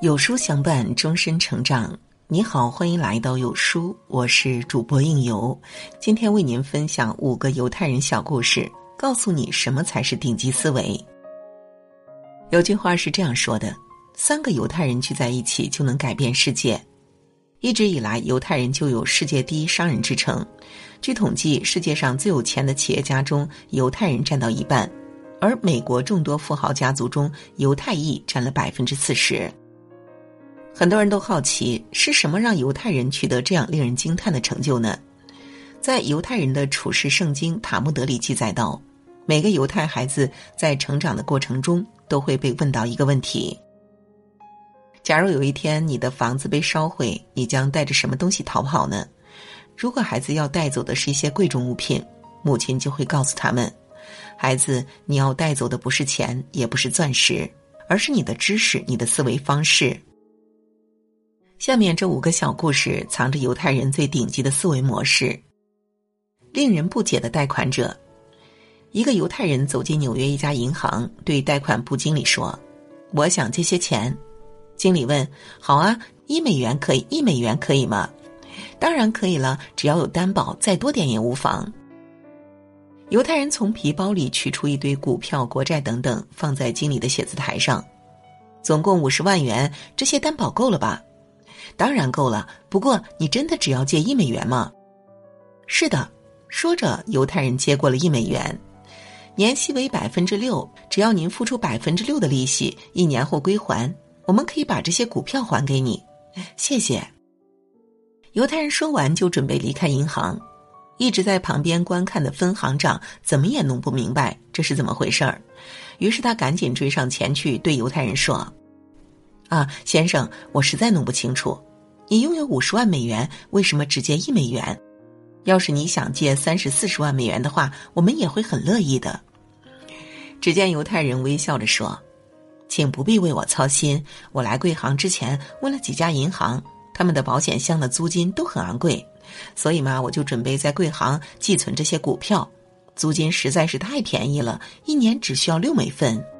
有书相伴，终身成长。你好，欢迎来到有书，我是主播应由。今天为您分享五个犹太人小故事，告诉你什么才是顶级思维。有句话是这样说的：三个犹太人聚在一起就能改变世界。一直以来，犹太人就有世界第一商人之称。据统计，世界上最有钱的企业家中，犹太人占到一半，而美国众多富豪家族中，犹太裔占了百分之四十。很多人都好奇，是什么让犹太人取得这样令人惊叹的成就呢？在犹太人的处世圣经《塔木德》里记载道，每个犹太孩子在成长的过程中都会被问到一个问题：假如有一天你的房子被烧毁，你将带着什么东西逃跑呢？如果孩子要带走的是一些贵重物品，母亲就会告诉他们：孩子，你要带走的不是钱，也不是钻石，而是你的知识、你的思维方式。下面这五个小故事藏着犹太人最顶级的思维模式。令人不解的贷款者，一个犹太人走进纽约一家银行，对贷款部经理说：“我想借些钱。”经理问：“好啊，一美元可以？一美元可以吗？”“当然可以了，只要有担保，再多点也无妨。”犹太人从皮包里取出一堆股票、国债等等，放在经理的写字台上，总共五十万元，这些担保够了吧？当然够了，不过你真的只要借一美元吗？是的，说着，犹太人接过了一美元，年息为百分之六，只要您付出百分之六的利息，一年后归还，我们可以把这些股票还给你。谢谢。犹太人说完就准备离开银行，一直在旁边观看的分行长怎么也弄不明白这是怎么回事儿，于是他赶紧追上前去对犹太人说。啊，先生，我实在弄不清楚，你拥有五十万美元，为什么只借一美元？要是你想借三十四十万美元的话，我们也会很乐意的。只见犹太人微笑着说：“请不必为我操心，我来贵行之前问了几家银行，他们的保险箱的租金都很昂贵，所以嘛，我就准备在贵行寄存这些股票，租金实在是太便宜了，一年只需要六美分。”《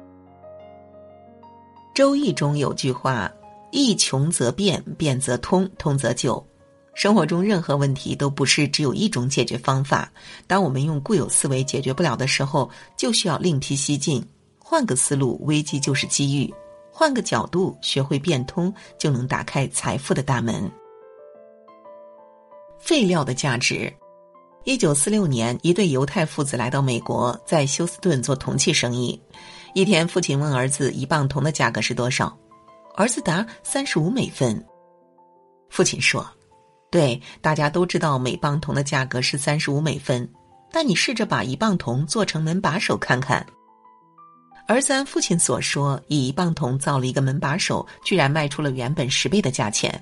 周易》中有句话：“易穷则变，变则通，通则久。”生活中任何问题都不是只有一种解决方法。当我们用固有思维解决不了的时候，就需要另辟蹊径，换个思路，危机就是机遇；换个角度，学会变通，就能打开财富的大门。废料的价值。一九四六年，一对犹太父子来到美国，在休斯顿做铜器生意。一天，父亲问儿子：“一磅铜的价格是多少？”儿子答：“三十五美分。”父亲说：“对，大家都知道每磅铜的价格是三十五美分，但你试着把一磅铜做成门把手看看。”儿子按父亲所说，以一磅铜造了一个门把手，居然卖出了原本十倍的价钱。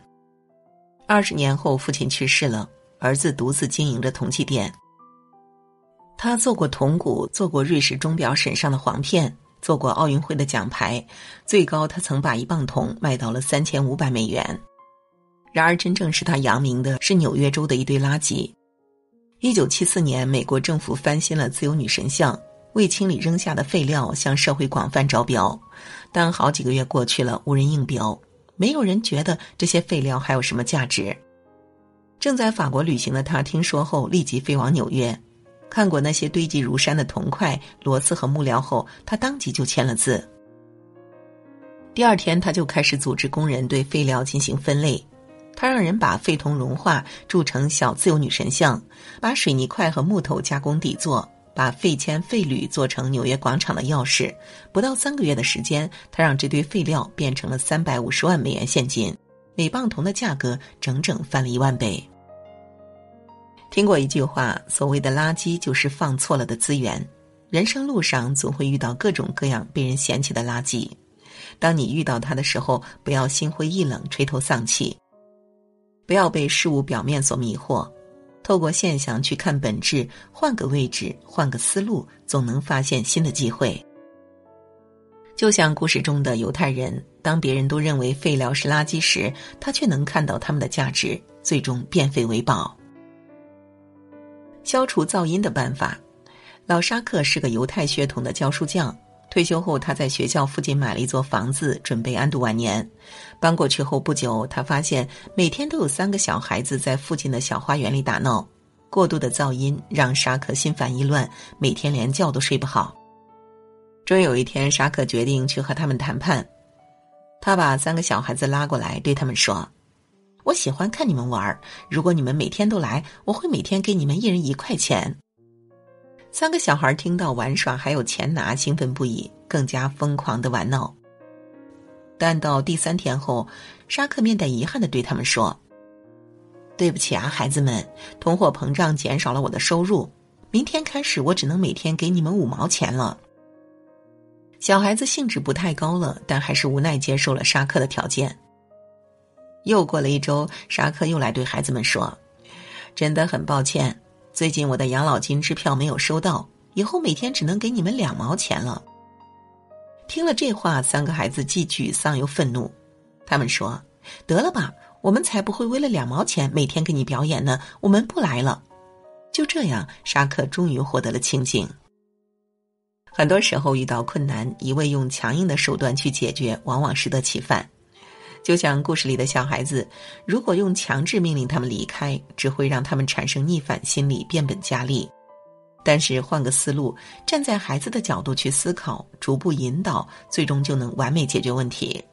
二十年后，父亲去世了，儿子独自经营着铜器店。他做过铜鼓，做过瑞士钟表沈上的簧片。做过奥运会的奖牌，最高他曾把一磅铜卖到了三千五百美元。然而，真正使他扬名的是纽约州的一堆垃圾。一九七四年，美国政府翻新了自由女神像，为清理扔下的废料，向社会广泛招标。但好几个月过去了，无人应标，没有人觉得这些废料还有什么价值。正在法国旅行的他听说后，立即飞往纽约。看过那些堆积如山的铜块、螺丝和木料后，他当即就签了字。第二天，他就开始组织工人对废料进行分类。他让人把废铜融化铸成小自由女神像，把水泥块和木头加工底座，把废铅废铝做成纽约广场的钥匙。不到三个月的时间，他让这堆废料变成了三百五十万美元现金，每磅铜的价格整整翻了一万倍。听过一句话，所谓的垃圾就是放错了的资源。人生路上总会遇到各种各样被人嫌弃的垃圾，当你遇到它的时候，不要心灰意冷、垂头丧气，不要被事物表面所迷惑，透过现象去看本质，换个位置，换个思路，总能发现新的机会。就像故事中的犹太人，当别人都认为废料是垃圾时，他却能看到他们的价值，最终变废为宝。消除噪音的办法。老沙克是个犹太血统的教书匠，退休后，他在学校附近买了一座房子，准备安度晚年。搬过去后不久，他发现每天都有三个小孩子在附近的小花园里打闹，过度的噪音让沙克心烦意乱，每天连觉都睡不好。终于有一天，沙克决定去和他们谈判。他把三个小孩子拉过来，对他们说：“我喜欢看你们玩如果你们每天都来，我会每天给你们一人一块钱。”三个小孩听到玩耍还有钱拿，兴奋不已，更加疯狂的玩闹。但到第三天后，沙克面带遗憾的对他们说：“对不起啊，孩子们，通货膨胀减少了我的收入，明天开始我只能每天给你们五毛钱了。”小孩子兴致不太高了，但还是无奈接受了沙克的条件。又过了一周，沙克又来对孩子们说：“真的很抱歉。”最近我的养老金支票没有收到，以后每天只能给你们两毛钱了。听了这话，三个孩子既沮丧又愤怒。他们说：“得了吧，我们才不会为了两毛钱每天给你表演呢！我们不来了。”就这样，沙克终于获得了清静。很多时候遇到困难，一味用强硬的手段去解决，往往适得其反。就像故事里的小孩子，如果用强制命令他们离开，只会让他们产生逆反心理，变本加厉。但是换个思路，站在孩子的角度去思考，逐步引导，最终就能完美解决问题。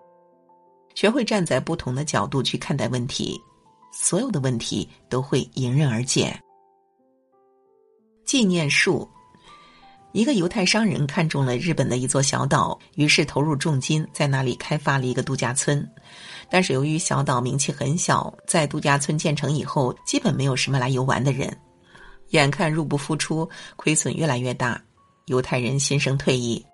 学会站在不同的角度去看待问题，所有的问题都会迎刃而解。纪念树。一个犹太商人看中了日本的一座小岛，于是投入重金在那里开发了一个度假村。但是由于小岛名气很小，在度假村建成以后，基本没有什么来游玩的人。眼看入不敷出，亏损越来越大，犹太人心生退意。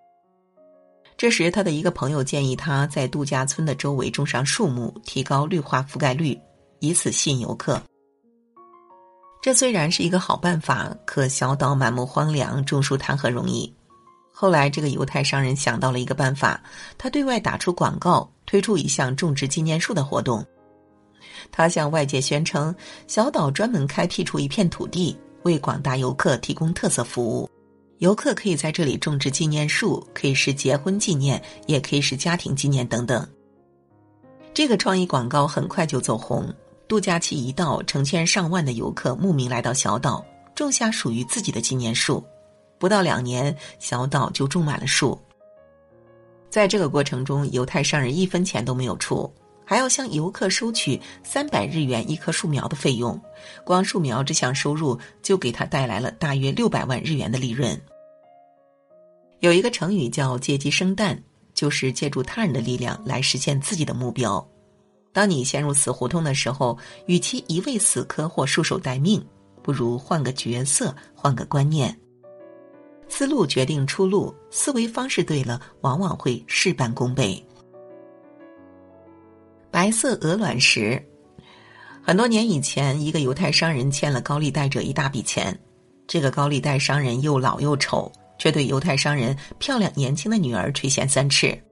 这时，他的一个朋友建议他在度假村的周围种上树木，提高绿化覆盖率，以此吸引游客。这虽然是一个好办法，可小岛满目荒凉，种树谈何容易？后来，这个犹太商人想到了一个办法，他对外打出广告，推出一项种植纪念树的活动。他向外界宣称，小岛专门开辟出一片土地，为广大游客提供特色服务。游客可以在这里种植纪念树，可以是结婚纪念，也可以是家庭纪念等等。这个创意广告很快就走红。度假期一到，成千上万的游客慕名来到小岛，种下属于自己的纪念树。不到两年，小岛就种满了树。在这个过程中，犹太商人一分钱都没有出，还要向游客收取三百日元一棵树苗的费用。光树苗这项收入就给他带来了大约六百万日元的利润。有一个成语叫“借鸡生蛋”，就是借助他人的力量来实现自己的目标。当你陷入死胡同的时候，与其一味死磕或束手待命，不如换个角色，换个观念。思路决定出路，思维方式对了，往往会事半功倍。白色鹅卵石，很多年以前，一个犹太商人欠了高利贷者一大笔钱，这个高利贷商人又老又丑，却对犹太商人漂亮年轻的女儿垂涎三尺。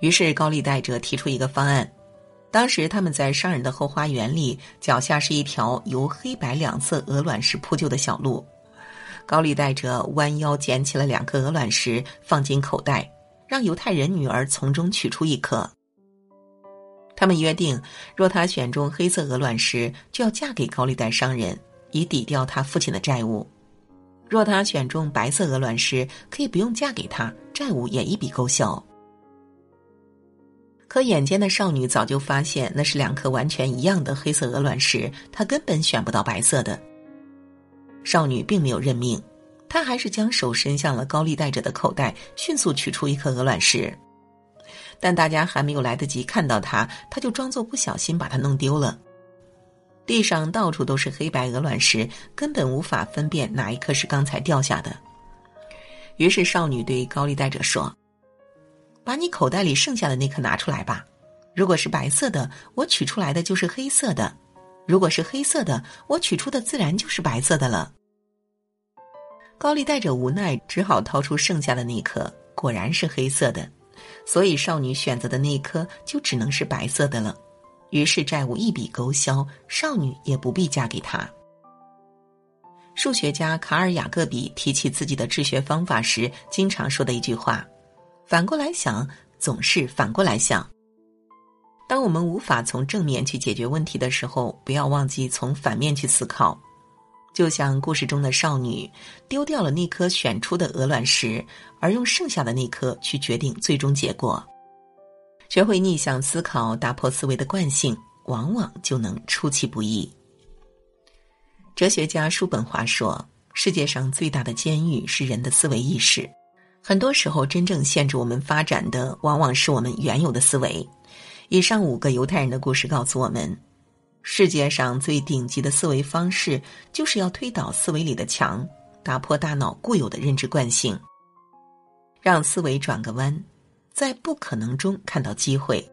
于是高利贷者提出一个方案，当时他们在商人的后花园里，脚下是一条由黑白两色鹅卵石铺就的小路。高利贷者弯腰捡起了两颗鹅卵石，放进口袋，让犹太人女儿从中取出一颗。他们约定，若他选中黑色鹅卵石，就要嫁给高利贷商人，以抵掉他父亲的债务；若他选中白色鹅卵石，可以不用嫁给他，债务也一笔勾销。可眼尖的少女早就发现那是两颗完全一样的黑色鹅卵石，她根本选不到白色的。少女并没有认命，她还是将手伸向了高利贷者的口袋，迅速取出一颗鹅卵石。但大家还没有来得及看到她，她就装作不小心把它弄丢了。地上到处都是黑白鹅卵石，根本无法分辨哪一颗是刚才掉下的。于是少女对高利贷者说。把你口袋里剩下的那颗拿出来吧，如果是白色的，我取出来的就是黑色的；如果是黑色的，我取出的自然就是白色的了。高利贷者无奈，只好掏出剩下的那颗，果然是黑色的，所以少女选择的那颗就只能是白色的了。于是债务一笔勾销，少女也不必嫁给他。数学家卡尔·雅各比提起自己的治学方法时，经常说的一句话：“反过来想，总是反过来想。”当我们无法从正面去解决问题的时候，不要忘记从反面去思考。就像故事中的少女，丢掉了那颗选出的鹅卵石，而用剩下的那颗去决定最终结果。学会逆向思考，打破思维的惯性，往往就能出其不意。哲学家叔本华说：“世界上最大的监狱是人的思维意识。很多时候，真正限制我们发展的，往往是我们原有的思维。”以上五个犹太人的故事告诉我们，世界上最顶级的思维方式，就是要推倒思维里的墙，打破大脑固有的认知惯性，让思维转个弯，在不可能中看到机会。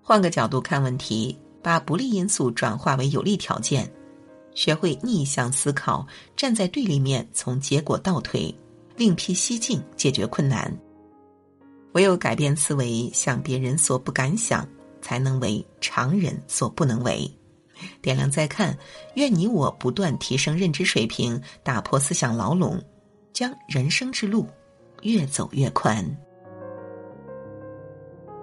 换个角度看问题，把不利因素转化为有利条件。学会逆向思考，站在对立面，从结果倒推，另辟蹊径解决困难。唯有改变思维，想别人所不敢想，才能为常人所不能为。点亮再看，愿你我不断提升认知水平，打破思想牢笼，将人生之路越走越宽。